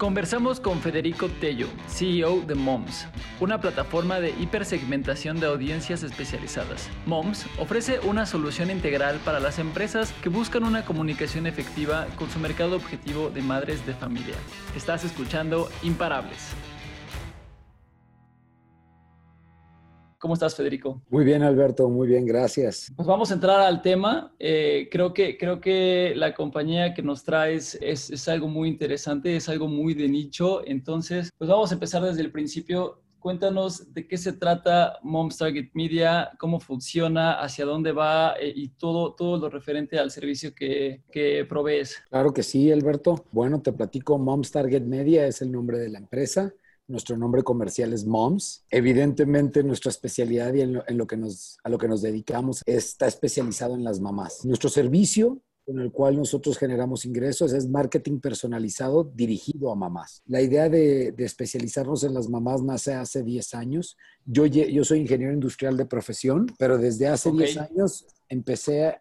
Conversamos con Federico Tello, CEO de MOMS, una plataforma de hipersegmentación de audiencias especializadas. MOMS ofrece una solución integral para las empresas que buscan una comunicación efectiva con su mercado objetivo de madres de familia. Estás escuchando Imparables. ¿Cómo estás, Federico? Muy bien, Alberto, muy bien, gracias. Pues vamos a entrar al tema. Eh, creo, que, creo que la compañía que nos traes es, es algo muy interesante, es algo muy de nicho. Entonces, pues vamos a empezar desde el principio. Cuéntanos de qué se trata Moms Target Media, cómo funciona, hacia dónde va eh, y todo, todo lo referente al servicio que, que, provees. Claro que sí, Alberto. Bueno, te platico, Moms Target Media es el nombre de la empresa. Nuestro nombre comercial es Moms. Evidentemente, nuestra especialidad y en lo, que nos, a lo que nos dedicamos está especializado en las mamás. Nuestro servicio con el cual nosotros generamos ingresos es marketing personalizado dirigido a mamás. La idea de, especializarnos en las mamás nace hace 10 años. Yo, yo soy ingeniero industrial de profesión, pero desde hace 10 años empecé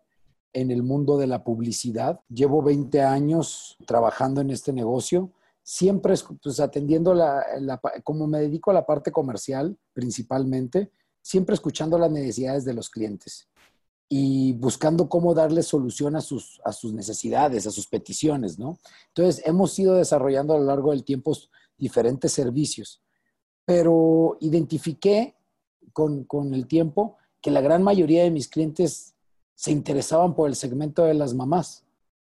en el mundo de la publicidad. Llevo 20 años trabajando en este negocio siempre pues, atendiendo la, como me dedico a la parte comercial principalmente, siempre escuchando las necesidades de los clientes y buscando cómo darles solución a sus, a sus necesidades, a sus peticiones, ¿no? Entonces, hemos ido desarrollando a lo largo del tiempo diferentes servicios, pero identifiqué con, con el tiempo que la gran mayoría de mis clientes se interesaban por el segmento de las mamás.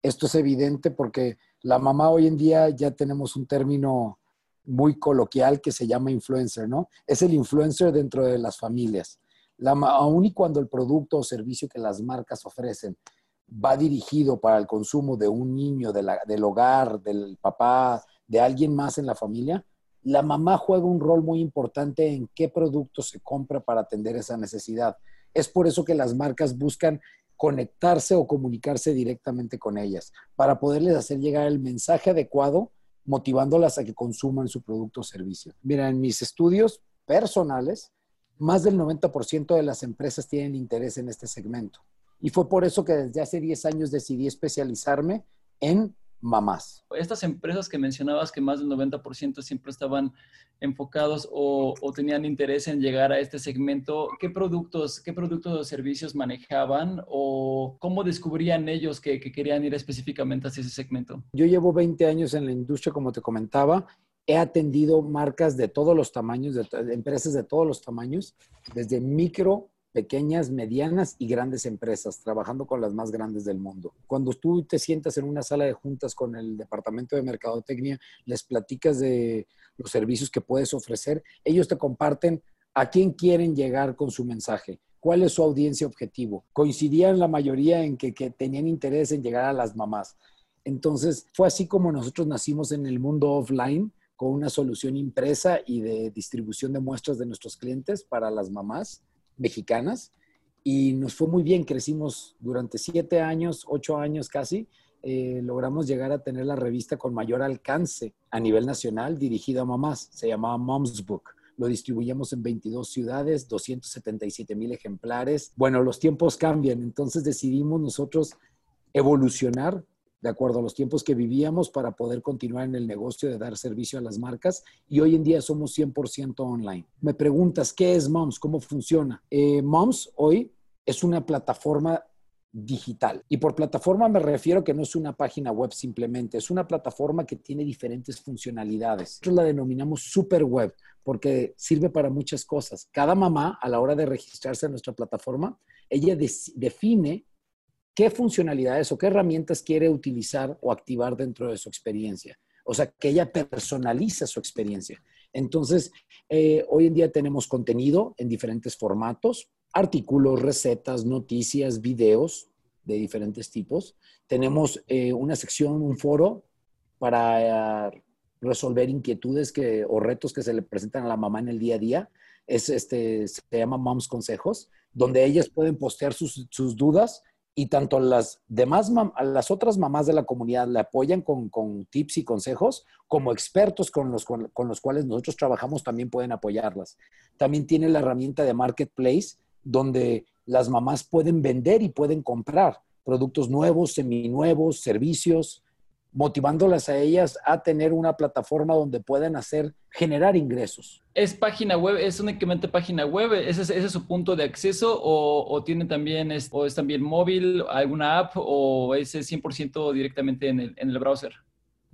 Esto es evidente porque la mamá hoy en día ya tenemos un término muy coloquial que se llama influencer, ¿no? Es el influencer dentro de las familias. La, aun y cuando el producto o servicio que las marcas ofrecen va dirigido para el consumo de un niño, del hogar, del papá, de alguien más en la familia, la mamá juega un rol muy importante en qué producto se compra para atender esa necesidad. Es por eso que las marcas buscan conectarse o comunicarse directamente con ellas para poderles hacer llegar el mensaje adecuado, motivándolas a que consuman su producto o servicio. Mira, en mis estudios personales, más del 90% de las empresas tienen interés en este segmento. Y fue por eso que desde hace 10 años decidí especializarme en mamás. Estas empresas que mencionabas que más del 90% siempre estaban enfocados o, tenían interés en llegar a este segmento, ¿qué productos, qué productos o servicios manejaban o cómo descubrían ellos que, querían ir específicamente hacia ese segmento? Yo llevo 20 años en la industria, como te comentaba. He atendido marcas de todos los tamaños, de empresas de todos los tamaños, desde micro pequeñas, medianas y grandes empresas, trabajando con las más grandes del mundo. Cuando tú te sientas en una sala de juntas con el departamento de mercadotecnia, les platicas de los servicios que puedes ofrecer, ellos te comparten a quién quieren llegar con su mensaje, cuál es su audiencia objetivo. Coincidían la mayoría en que, que tenían interés en llegar a las mamás. Entonces, fue así como nosotros nacimos en el mundo offline con una solución impresa y de distribución de muestras de nuestros clientes para las mamás mexicanas y nos fue muy bien, crecimos durante siete años, ocho años casi, eh, logramos llegar a tener la revista con mayor alcance a nivel nacional dirigida a mamás, se llamaba Mom's Book. Lo distribuíamos en 22 ciudades, 277 mil ejemplares. Bueno, los tiempos cambian, entonces decidimos nosotros evolucionar de acuerdo a los tiempos que vivíamos para poder continuar en el negocio de dar servicio a las marcas y hoy en día somos 100% online. Me preguntas, ¿qué es Moms? ¿Cómo funciona? Eh, Moms hoy es una plataforma digital. Y por plataforma me refiero que no es una página web simplemente, es una plataforma que tiene diferentes funcionalidades. Nosotros la denominamos super web porque sirve para muchas cosas. Cada mamá a la hora de registrarse en nuestra plataforma, ella define qué funcionalidades o qué herramientas quiere utilizar o activar dentro de su experiencia. O sea, que ella personaliza su experiencia. Entonces, eh, hoy en día tenemos contenido en diferentes formatos, artículos, recetas, noticias, videos de diferentes tipos. Tenemos eh, una sección, un foro para eh, resolver inquietudes que, o retos que se le presentan a la mamá en el día a día. Es, este, se llama Moms Consejos, donde ellas pueden postear sus, sus dudas y tanto las demás, las otras mamás de la comunidad le apoyan con, tips y consejos, como expertos con los, con, los cuales nosotros trabajamos también pueden apoyarlas. También tiene la herramienta de Marketplace, donde las mamás pueden vender y pueden comprar productos nuevos, seminuevos, servicios, motivándolas a ellas a tener una plataforma donde puedan hacer, generar ingresos. ¿Es página web, es únicamente página web? ¿Ese es, ese es su punto de acceso o, o tiene también, es, o es también móvil, alguna app o es 100% directamente en el, en el browser?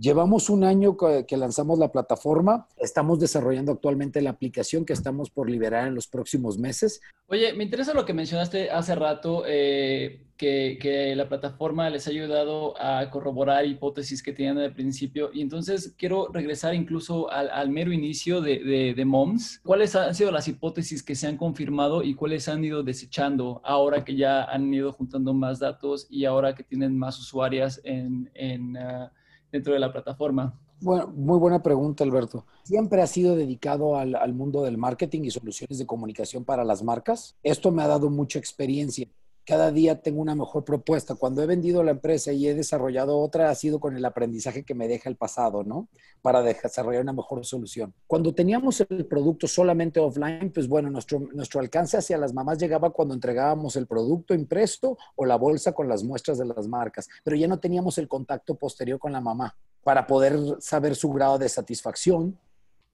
Llevamos un año que lanzamos la plataforma. Estamos desarrollando actualmente la aplicación que estamos por liberar en los próximos meses. Oye, me interesa lo que mencionaste hace rato, eh, que, la plataforma les ha ayudado a corroborar hipótesis que tenían al principio. Y entonces quiero regresar incluso al, mero inicio de, de, MOMS. ¿Cuáles han sido las hipótesis que se han confirmado y cuáles han ido desechando ahora que ya han ido juntando más datos y ahora que tienen más usuarias en... en ah, dentro de la plataforma? Bueno, muy buena pregunta, Alberto. Siempre ha sido dedicado al, al, mundo del marketing y soluciones de comunicación para las marcas. Esto me ha dado mucha experiencia cada día tengo una mejor propuesta. Cuando he vendido la empresa y he desarrollado otra, ha sido con el aprendizaje que me deja el pasado, ¿no? Para desarrollar una mejor solución. Cuando teníamos el producto solamente offline, pues bueno, nuestro, alcance hacia las mamás llegaba cuando entregábamos el producto impreso o la bolsa con las muestras de las marcas, pero ya no teníamos el contacto posterior con la mamá para poder saber su grado de satisfacción,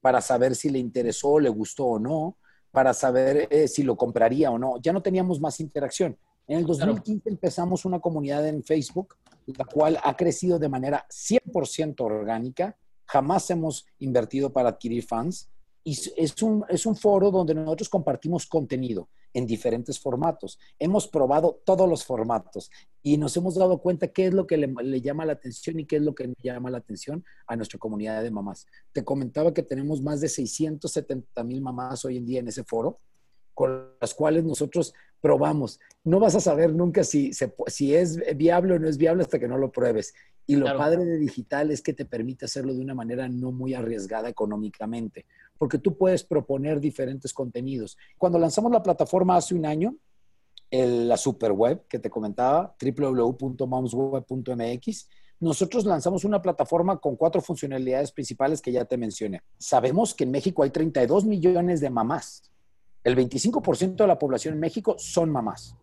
para saber si le interesó, le gustó o no, para saber eh, si lo compraría o no. Ya no teníamos más interacción. En el 2015 empezamos una comunidad en Facebook, la cual ha crecido de manera 100% orgánica. Jamás hemos invertido para adquirir fans. Y es un, es un foro donde nosotros compartimos contenido en diferentes formatos. Hemos probado todos los formatos y nos hemos dado cuenta qué es lo que le, le, llama la atención y qué es lo que llama la atención a nuestra comunidad de mamás. Te comentaba que tenemos más de 670 mil mamás hoy en día en ese foro con las cuales nosotros probamos. No vas a saber nunca si, si es viable o no es viable hasta que no lo pruebes. Y lo padre de digital es que te permite hacerlo de una manera no muy arriesgada económicamente, porque tú puedes proponer diferentes contenidos. Cuando lanzamos la plataforma hace un año, la superweb que te comentaba, www.momsweb.mx, nosotros lanzamos una plataforma con cuatro funcionalidades principales que ya te mencioné. Sabemos que en México hay 32 millones de mamás el 25% de la población en México son mamás.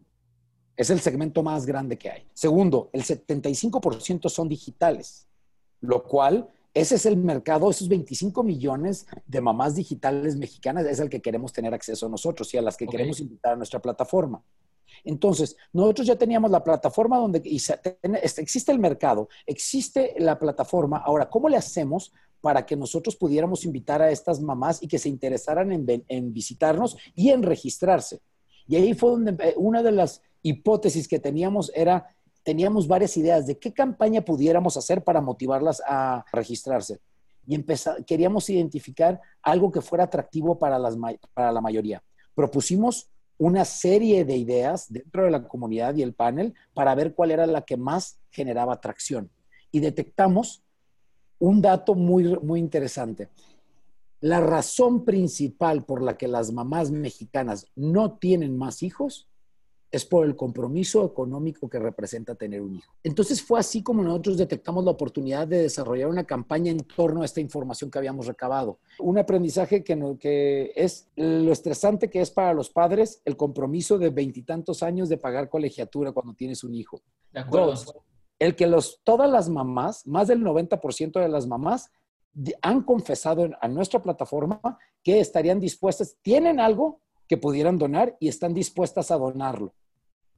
Es el segmento más grande que hay. Segundo, el 75% son digitales, lo cual ese es el mercado, esos 25 millones de mamás digitales mexicanas es el que queremos tener acceso a nosotros y a las que queremos invitar a nuestra plataforma. Entonces, nosotros ya teníamos la plataforma donde existe el mercado, existe la plataforma. Ahora, ¿cómo le hacemos para que nosotros pudiéramos invitar a estas mamás y que se interesaran en, visitarnos y en registrarse. Y ahí fue donde eh, una de las hipótesis que teníamos era, teníamos varias ideas de qué campaña pudiéramos hacer para motivarlas a registrarse. Y queríamos identificar algo que fuera atractivo para, las, para la mayoría. Propusimos una serie de ideas dentro de la comunidad y el panel para ver cuál era la que más generaba atracción. Y detectamos un dato muy, muy interesante. La razón principal por la que las mamás mexicanas no tienen más hijos es por el compromiso económico que representa tener un hijo. Entonces fue así como nosotros detectamos la oportunidad de desarrollar una campaña en torno a esta información que habíamos recabado. Un aprendizaje que, que es lo estresante que es para los padres el compromiso de veintitantos años de pagar colegiatura cuando tienes un hijo. De acuerdo el que los, todas las mamás, más del 90% de las mamás, han confesado a nuestra plataforma que estarían dispuestas, tienen algo que pudieran donar y están dispuestas a donarlo.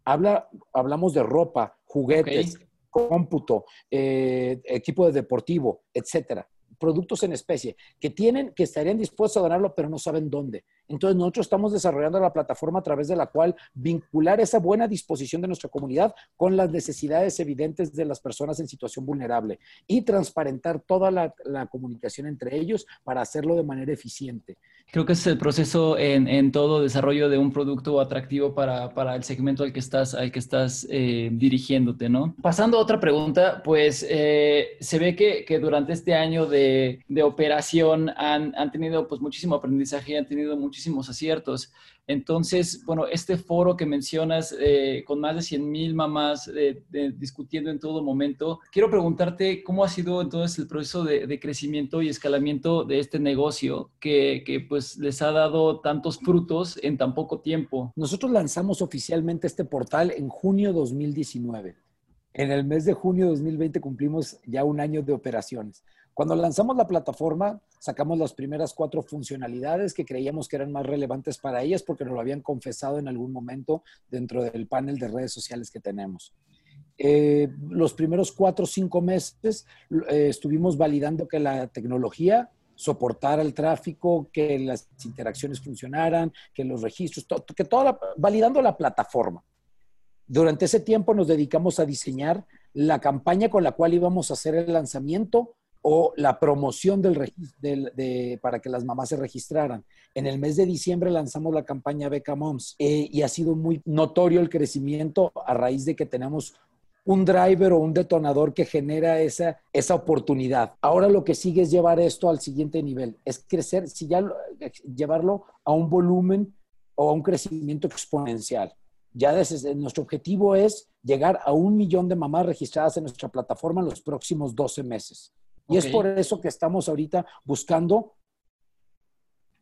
Habla, hablamos de ropa, juguetes, cómputo, eh, equipo de deportivo, etcétera productos en especie que tienen, que estarían dispuestos a donarlo, pero no saben dónde. Entonces nosotros estamos desarrollando la plataforma a través de la cual vincular esa buena disposición de nuestra comunidad con las necesidades evidentes de las personas en situación vulnerable y transparentar toda la, comunicación entre ellos para hacerlo de manera eficiente. Creo que ese es el proceso en, todo desarrollo de un producto atractivo para, el segmento al que estás, al que estás eh, dirigiéndote, ¿no? Pasando a otra pregunta, pues eh, se ve que, que, durante este año de, de operación han, han, tenido pues muchísimo aprendizaje, han tenido muchísimos aciertos. Entonces, bueno, este foro que mencionas eh, con más de 100 mil mamás discutiendo en todo momento, quiero preguntarte cómo ha sido entonces el proceso de, crecimiento y escalamiento de este negocio que, que, pues les ha dado tantos frutos en tan poco tiempo. Nosotros lanzamos oficialmente este portal en junio 2019. En el mes de junio de 2020 cumplimos ya un año de operaciones. Cuando lanzamos la plataforma, sacamos las primeras cuatro funcionalidades que creíamos que eran más relevantes para ellas porque nos lo habían confesado en algún momento dentro del panel de redes sociales que tenemos. Eh, los primeros cuatro o cinco meses eh, estuvimos validando que la tecnología soportara el tráfico, que las interacciones funcionaran, que los registros, que toda validando la plataforma. Durante ese tiempo nos dedicamos a diseñar la campaña con la cual íbamos a hacer el lanzamiento o la promoción del, de, para que las mamás se registraran. En el mes de diciembre lanzamos la campaña Beca Moms eh, y ha sido muy notorio el crecimiento a raíz de que tenemos un driver o un detonador que genera esa, esa oportunidad. Ahora lo que sigue es llevar esto al siguiente nivel, es crecer, si ya llevarlo a un volumen o a un crecimiento exponencial. Ya desde, nuestro objetivo es llegar a un millón de mamás registradas en nuestra plataforma en los próximos 12 meses. Y es por eso que estamos ahorita buscando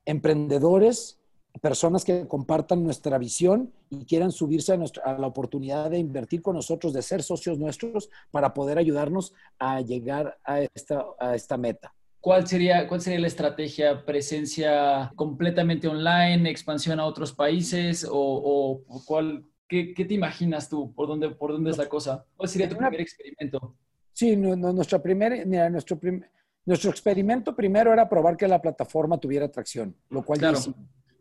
emprendedores, personas que compartan nuestra visión y quieran subirse a, la oportunidad de invertir con nosotros, de ser socios nuestros para poder ayudarnos a llegar a esta, a esta meta. ¿Cuál sería, ¿Cuál sería la estrategia? ¿Presencia completamente online, expansión a otros países o, cuál, qué, te imaginas tú? ¿Por dónde, ¿Por dónde es la cosa? ¿Cuál sería tu primer experimento? Sí, nuestra primer, nuestro, nuestro experimento primero era probar que la plataforma tuviera tracción, lo cual claro.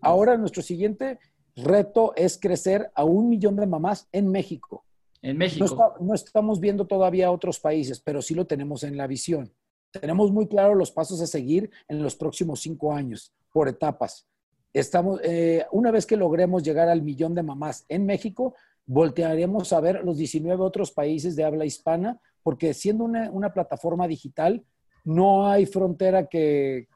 Ahora nuestro siguiente reto es crecer a un millón de mamás en México. En México. No, estamos viendo todavía otros países, pero sí lo tenemos en la visión. Tenemos muy claro los pasos a seguir en los próximos cinco años, por etapas. Estamos, eh, una vez que logremos llegar al millón de mamás en México, voltearemos a ver los 19 otros países de habla hispana, porque siendo una, una plataforma digital, no hay frontera que,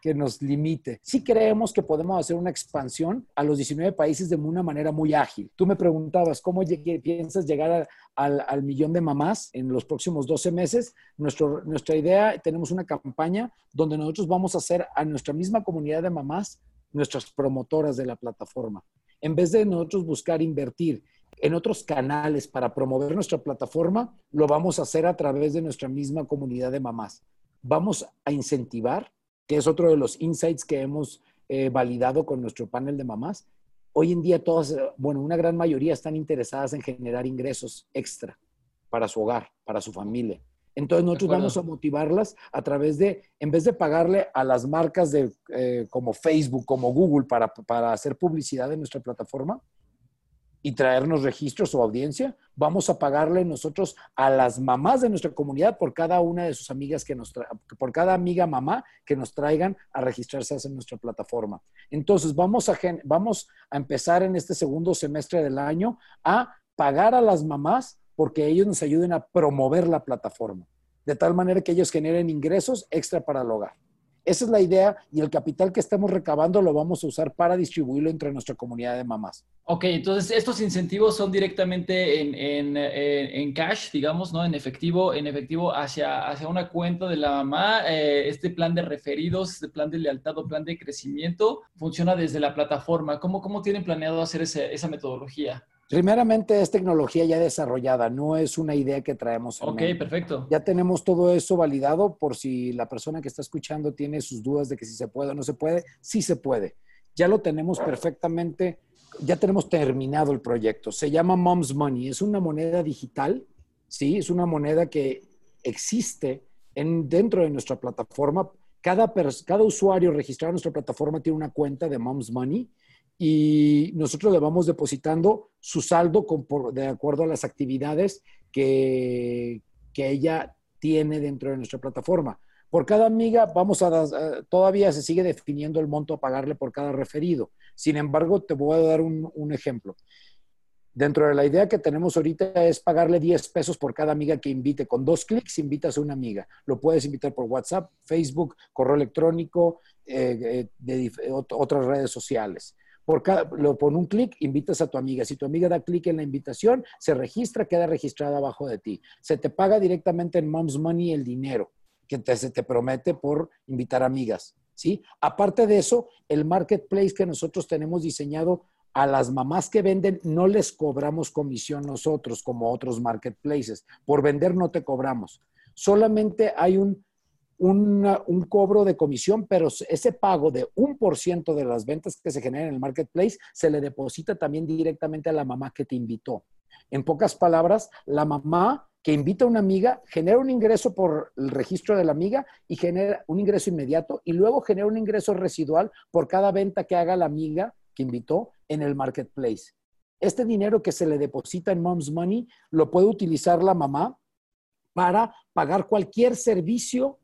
que nos limite. Sí creemos que podemos hacer una expansión a los 19 países de una manera muy ágil. Tú me preguntabas, ¿cómo piensas llegar al, millón de mamás en los próximos 12 meses? Nuestra idea, tenemos una campaña donde nosotros vamos a hacer a nuestra misma comunidad de mamás nuestras promotoras de la plataforma. En vez de nosotros buscar invertir en otros canales para promover nuestra plataforma, lo vamos a hacer a través de nuestra misma comunidad de mamás. Vamos a incentivar que es otro de los insights que hemos eh, validado con nuestro panel de mamás. Hoy en día todas, bueno, una gran mayoría están interesadas en generar ingresos extra para su hogar, para su familia. Entonces nosotros vamos a motivarlas a través de, en vez de pagarle a las marcas de, eh, como Facebook, como Google para, para hacer publicidad en nuestra plataforma, y traernos registros o audiencia, vamos a pagarle nosotros a las mamás de nuestra comunidad por cada una de sus amigas que nos por cada amiga mamá que nos traigan a registrarse en nuestra plataforma. Entonces, vamos a, vamos a empezar en este segundo semestre del año a pagar a las mamás porque ellos nos ayuden a promover la plataforma, de tal manera que ellos generen ingresos extra para el hogar. Esa es la idea y el capital que estamos recabando lo vamos a usar para distribuirlo entre nuestra comunidad de mamás. Ok, entonces estos incentivos son directamente en, en, cash, digamos, ¿no? En efectivo, en efectivo hacia, hacia una cuenta de la mamá. Eh, este plan de referidos, este plan de lealtad o plan de crecimiento funciona desde la plataforma. ¿Cómo, cómo tienen planeado hacer esa metodología? Primeramente es tecnología ya desarrollada, no es una idea que traemos. En ok, perfecto. Ya tenemos todo eso validado por si la persona que está escuchando tiene sus dudas de que si se puede o no se puede, sí se puede. Ya lo tenemos perfectamente, ya tenemos terminado el proyecto. Se llama Mom's Money, es una moneda digital, sí, es una moneda que existe en, dentro de nuestra plataforma. Cada, cada usuario registrado en nuestra plataforma tiene una cuenta de Mom's Money y nosotros le vamos depositando su saldo de acuerdo a las actividades que, que, ella tiene dentro de nuestra plataforma. Por cada amiga, vamos a, todavía se sigue definiendo el monto a pagarle por cada referido. Sin embargo, te voy a dar un, ejemplo. Dentro de la idea que tenemos ahorita es pagarle 10 pesos por cada amiga que invite. Con dos clics invitas a una amiga. Lo puedes invitar por WhatsApp, Facebook, correo electrónico, eh, eh, otras redes sociales. Por, lo, por un clic invitas a tu amiga. Si tu amiga da clic en la invitación, se registra, queda registrada abajo de ti. Se te paga directamente en Mom's Money el dinero que se te promete por invitar amigas. ¿sí? Aparte de eso, el marketplace que nosotros tenemos diseñado a las mamás que venden no les cobramos comisión nosotros como otros marketplaces. Por vender no te cobramos. Solamente hay un, un cobro de comisión, pero ese pago de un por ciento de las ventas que se generan en el marketplace se le deposita también directamente a la mamá que te invitó. En pocas palabras, la mamá que invita a una amiga genera un ingreso por el registro de la amiga y genera un ingreso inmediato y luego genera un ingreso residual por cada venta que haga la amiga que invitó en el marketplace. Este dinero que se le deposita en Mom's Money lo puede utilizar la mamá para pagar cualquier servicio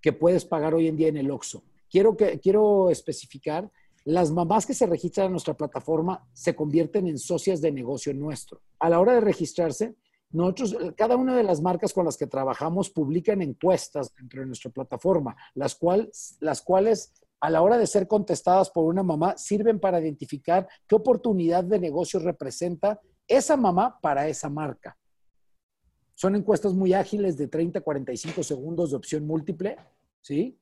que puedes pagar hoy en día en el OXO. Quiero, que, quiero especificar, las mamás que se registran en nuestra plataforma se convierten en socias de negocio nuestro. A la hora de registrarse, nosotros, cada una de las marcas con las que trabajamos publican encuestas dentro de nuestra plataforma, las, cual, las cuales a la hora de ser contestadas por una mamá sirven para identificar qué oportunidad de negocio representa esa mamá para esa marca. Son encuestas muy ágiles de 30 a 45 segundos de opción múltiple, ¿sí?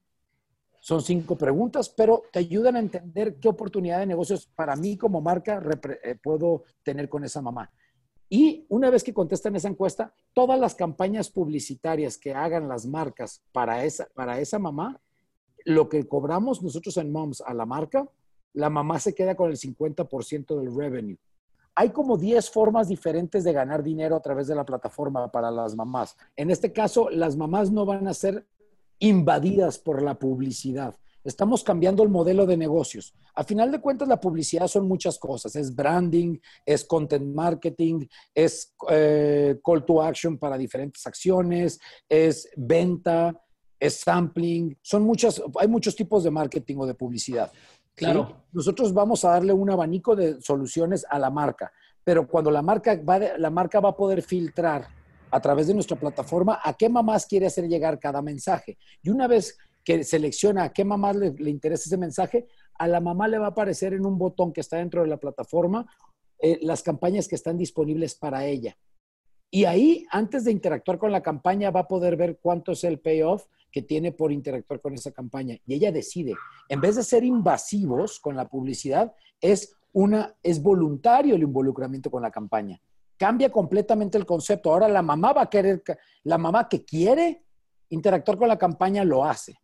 Son cinco preguntas, pero te ayudan a entender qué oportunidad de negocios para mí como marca eh, puedo tener con esa mamá. Y una vez que contestan esa encuesta, todas las campañas publicitarias que hagan las marcas para esa, para esa mamá lo que cobramos nosotros en Moms a la marca, la mamá se queda con el 50% del revenue. Hay como 10 formas diferentes de ganar dinero a través de la plataforma para las mamás. En este caso, las mamás no van a ser invadidas por la publicidad. Estamos cambiando el modelo de negocios. A final de cuentas, la publicidad son muchas cosas. Es branding, es content marketing, es eh, call to action para diferentes acciones, es venta, es sampling, son muchas, hay muchos tipos de marketing o de publicidad. Claro. Nosotros vamos a darle un abanico de soluciones a la marca, pero cuando la marca va, la marca va a poder filtrar a través de nuestra plataforma a qué mamás quiere hacer llegar cada mensaje. Y una vez que selecciona a qué mamás le, interesa ese mensaje, a la mamá le va a aparecer en un botón que está dentro de la plataforma eh, las campañas que están disponibles para ella. Y ahí, antes de interactuar con la campaña, va a poder ver cuánto es el payoff que tiene por interactuar con esa campaña. Y ella decide, en vez de ser invasivos con la publicidad, es, una, es voluntario el involucramiento con la campaña. Cambia completamente el concepto. Ahora la mamá va a querer, la mamá que quiere interactuar con la campaña lo hace.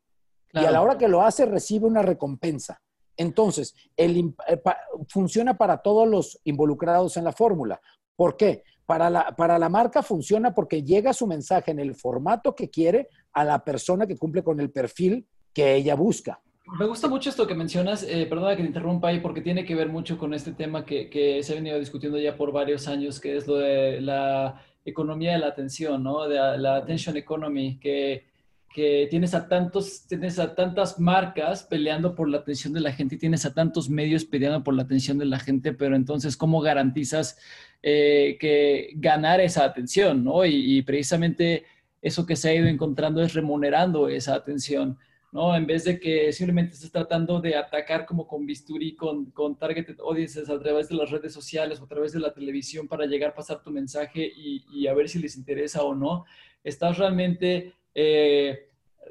Y a la hora que lo hace, recibe una recompensa. Entonces, el, eh, funciona para todos los involucrados en la fórmula. ¿Por qué? Para la, para la marca funciona porque llega su mensaje en el formato que quiere a la persona que cumple con el perfil que ella busca. Me gusta mucho esto que mencionas, eh, perdona que te interrumpa ahí, porque tiene que ver mucho con este tema que, que, se ha venido discutiendo ya por varios años, que es lo de la economía de la atención, ¿no? De la attention economy, que, que tienes a tantos, tienes a tantas marcas peleando por la atención de la gente y tienes a tantos medios peleando por la atención de la gente, pero entonces, ¿cómo garantizas eh, que ganar esa atención, ¿no? y precisamente eso que se ha ido encontrando es remunerando esa atención, ¿no? En vez de que simplemente estés tratando de atacar como con bisturí, con, con targeted audiences a través de las redes sociales o a través de la televisión para llegar a pasar tu mensaje y, a ver si les interesa o no, estás realmente eh,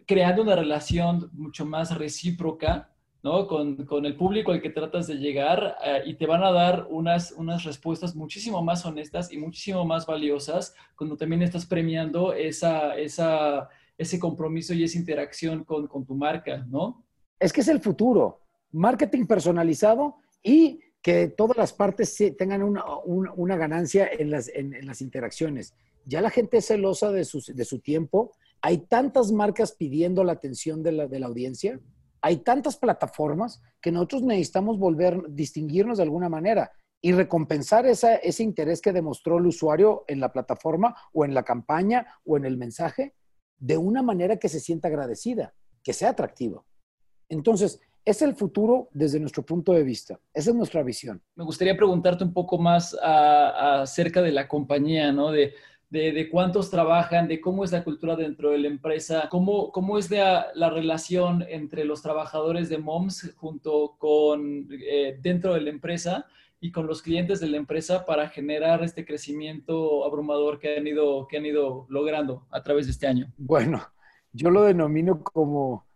creando una relación mucho más recíproca ¿no? Con, con, el público al que tratas de llegar eh, y te van a dar unas, unas respuestas muchísimo más honestas y muchísimo más valiosas cuando también estás premiando esa, esa, ese compromiso y esa interacción con, con tu marca, ¿no? Es que es el futuro. Marketing personalizado y que todas las partes tengan una, una, ganancia en las, en, en las, interacciones. Ya la gente es celosa de su, de su tiempo. Hay tantas marcas pidiendo la atención de la, audiencia hay tantas plataformas que nosotros necesitamos volver, distinguirnos de alguna manera y recompensar ese interés que demostró el usuario en la plataforma o en la campaña o en el mensaje de una manera que se sienta agradecida, que sea atractivo. Entonces, es el futuro desde nuestro punto de vista. Esa es nuestra visión. Me gustaría preguntarte un poco más acerca de la compañía, ¿no? De, de, cuántos trabajan, de cómo es la cultura dentro de la empresa, cómo, cómo es la, la relación entre los trabajadores de MOMS junto con eh, dentro de la empresa y con los clientes de la empresa para generar este crecimiento abrumador que han ido, que han ido logrando a través de este año. Bueno, yo lo denomino como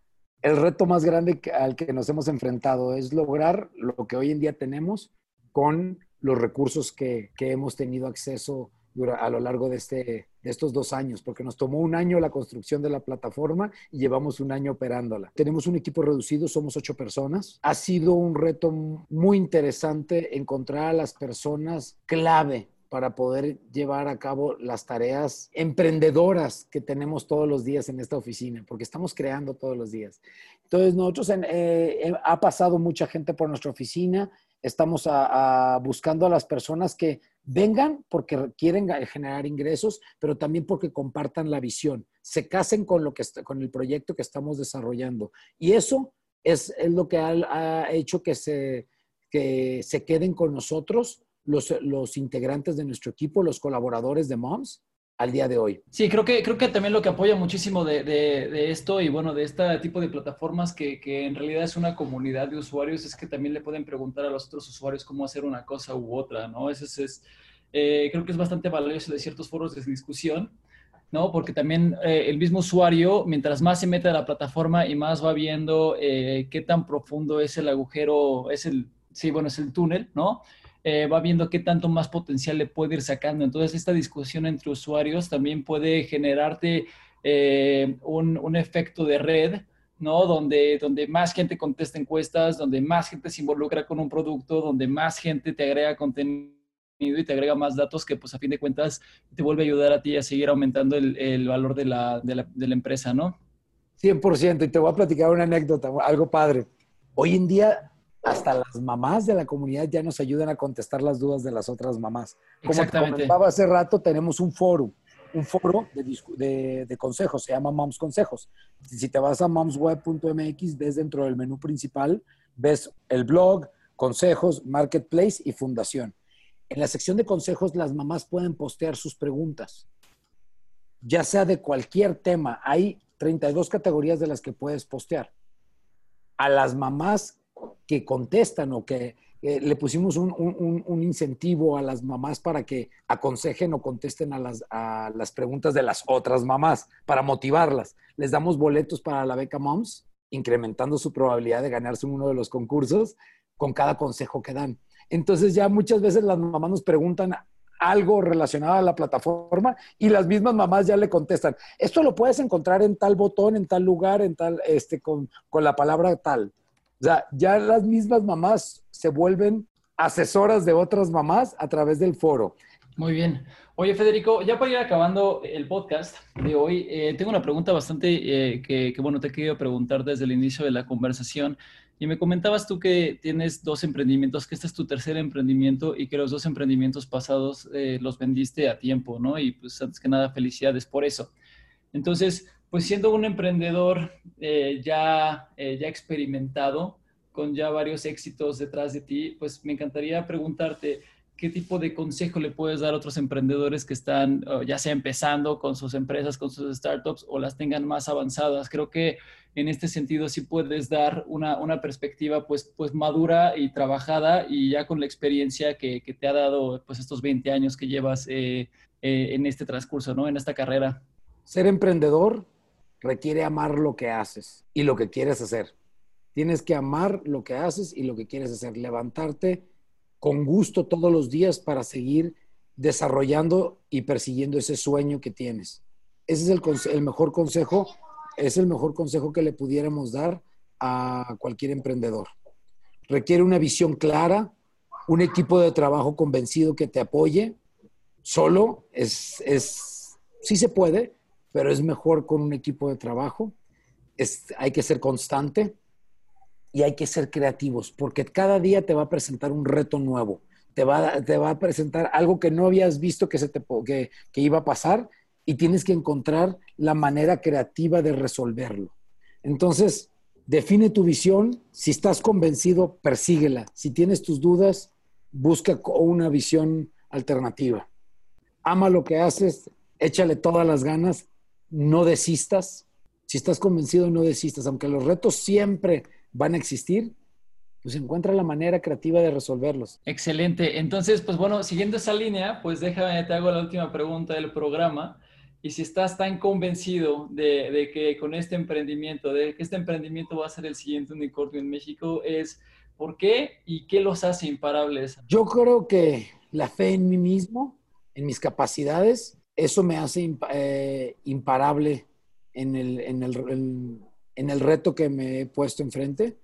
el reto más grande al que nos hemos enfrentado, es lograr lo que hoy en día tenemos con los recursos que, que hemos tenido acceso a lo largo de, este, de estos dos años, porque nos tomó un año la construcción de la plataforma y llevamos un año operándola. Tenemos un equipo reducido, somos ocho personas. Ha sido un reto muy interesante encontrar a las personas clave para poder llevar a cabo las tareas emprendedoras que tenemos todos los días en esta oficina, porque estamos creando todos los días. Entonces, nosotros eh, eh, ha pasado mucha gente por nuestra oficina, estamos buscando a las personas que vengan porque quieren generar ingresos, pero también porque compartan la visión, se casen con, lo que con el proyecto que estamos desarrollando. Y eso es, lo que ha, hecho que se, que se queden con nosotros los, integrantes de nuestro equipo, los colaboradores de Moms, al día de hoy. Sí, creo que, creo que también lo que apoya muchísimo de, esto y bueno, de este tipo de plataformas que, en realidad es una comunidad de usuarios es que también le pueden preguntar a los otros usuarios cómo hacer una cosa u otra, ¿no? Eso es, eh, creo que es bastante valioso de ciertos foros de discusión, ¿no? Porque también eh, el mismo usuario, mientras más se mete a la plataforma y más va viendo eh, qué tan profundo es el agujero, es el, sí, bueno, es el túnel, ¿no? Eh, va viendo qué tanto más potencial le puede ir sacando. Entonces, esta discusión entre usuarios también puede generarte eh, un, efecto de red, ¿no? Donde, donde más gente contesta encuestas, donde más gente se involucra con un producto, donde más gente te agrega contenido y te agrega más datos que, pues, a fin de cuentas, te vuelve a ayudar a ti a seguir aumentando el, valor de la, de, la, de la empresa, ¿no? 100%. Y te voy a platicar una anécdota, algo padre. Hoy en día hasta las mamás de la comunidad ya nos ayudan a contestar las dudas de las otras mamás. Como te comentaba hace rato, tenemos un foro, un foro de, de, consejos, se llama Moms Consejos. Si te vas a momsweb.mx, ves dentro del menú principal, ves el blog, consejos, marketplace y fundación. En la sección de consejos, las mamás pueden postear sus preguntas, ya sea de cualquier tema. Hay 32 categorías de las que puedes postear. A las mamás que contestan o que le pusimos un, incentivo a las mamás para que aconsejen o contesten a las, a las preguntas de las otras mamás, para motivarlas. Les damos boletos para la beca Moms, incrementando su probabilidad de ganarse uno de los concursos con cada consejo que dan. Entonces ya muchas veces las mamás nos preguntan algo relacionado a la plataforma y las mismas mamás ya le contestan, esto lo puedes encontrar en tal botón, en tal lugar, en tal, este, con, con la palabra tal. O sea, ya las mismas mamás se vuelven asesoras de otras mamás a través del foro. Muy bien. Oye, Federico, ya para ir acabando el podcast de hoy, eh, tengo una pregunta bastante eh, que, bueno, te he querido preguntar desde el inicio de la conversación. Y me comentabas tú que tienes dos emprendimientos, que este es tu tercer emprendimiento y que los dos emprendimientos pasados eh, los vendiste a tiempo, ¿no? Y pues antes que nada, felicidades por eso. Entonces, pues siendo un emprendedor eh, ya, eh, ya experimentado, con ya varios éxitos detrás de ti, pues me encantaría preguntarte qué tipo de consejo le puedes dar a otros emprendedores que están ya sea empezando con sus empresas, con sus startups o las tengan más avanzadas. Creo que en este sentido sí puedes dar una, una perspectiva pues, pues madura y trabajada y ya con la experiencia que, que te ha dado pues estos 20 años que llevas eh, en este transcurso, ¿no? En esta carrera. Ser emprendedor requiere amar lo que haces y lo que quieres hacer. Tienes que amar lo que haces y lo que quieres hacer. Levantarte con gusto todos los días para seguir desarrollando y persiguiendo ese sueño que tienes. Ese es el, mejor consejo, es el mejor consejo que le pudiéramos dar a cualquier emprendedor. Requiere una visión clara, un equipo de trabajo convencido que te apoye. Solo es, es sí se puede, pero es mejor con un equipo de trabajo. hay que ser constante y hay que ser creativos, porque cada día te va a presentar un reto nuevo. Te va, te va a presentar algo que no habías visto que, se te, que, que iba a pasar y tienes que encontrar la manera creativa de resolverlo. Entonces, define tu visión. Si estás convencido, persíguela. Si tienes tus dudas, busca una visión alternativa. Ama lo que haces, échale todas las ganas no desistas. Si estás convencido, no desistas. Aunque los retos siempre van a existir, pues encuentra la manera creativa de resolverlos. Excelente. Entonces, pues bueno, siguiendo esa línea, pues déjame, te hago la última pregunta del programa. Y si estás tan convencido de, de, que con este emprendimiento, de que este emprendimiento va a ser el siguiente unicornio en México, es ¿Por qué y qué los hace imparables? Yo creo que la fe en mí mismo, en mis capacidades, eso me hace eh, imparable en el, en, el, en el reto que me he puesto enfrente.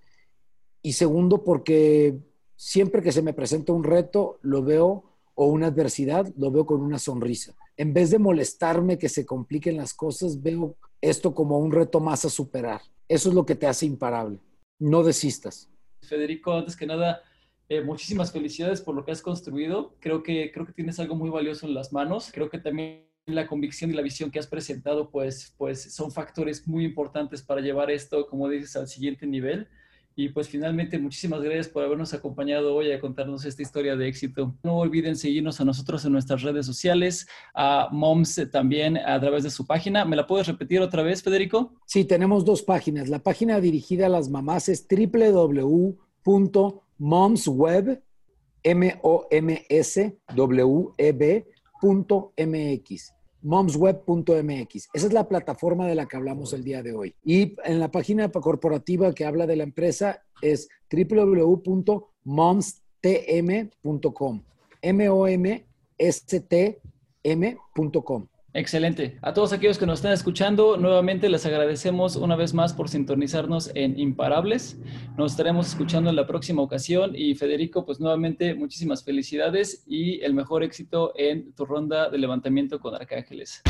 Y segundo, porque siempre que se me presenta un reto, lo veo, o una adversidad, lo veo con una sonrisa. En vez de molestarme que se compliquen las cosas, veo esto como un reto más a superar. Eso es lo que te hace imparable. No desistas. Federico, antes que nada, eh, muchísimas felicidades por lo que has construido. Creo que, creo que tienes algo muy valioso en las manos. Creo que también la convicción y la visión que has presentado, pues, pues son factores muy importantes para llevar esto, como dices, al siguiente nivel. Y pues finalmente, muchísimas gracias por habernos acompañado hoy a contarnos esta historia de éxito. No olviden seguirnos a nosotros en nuestras redes sociales, a Moms también a través de su página. ¿Me la puedes repetir otra vez, Federico? Sí, tenemos dos páginas. La página dirigida a las mamás es www momsweb, M-O-M-S-W-E-B.mx momsweb.mx. Esa es la plataforma de la que hablamos el día de hoy. Y en la página corporativa que habla de la empresa es www.momstm.com. M-O-M-S-T-M.com. Excelente. A todos aquellos que nos están escuchando, nuevamente les agradecemos una vez más por sintonizarnos en Imparables. Nos estaremos escuchando en la próxima ocasión y Federico, pues nuevamente muchísimas felicidades y el mejor éxito en tu ronda de levantamiento con Arcángeles.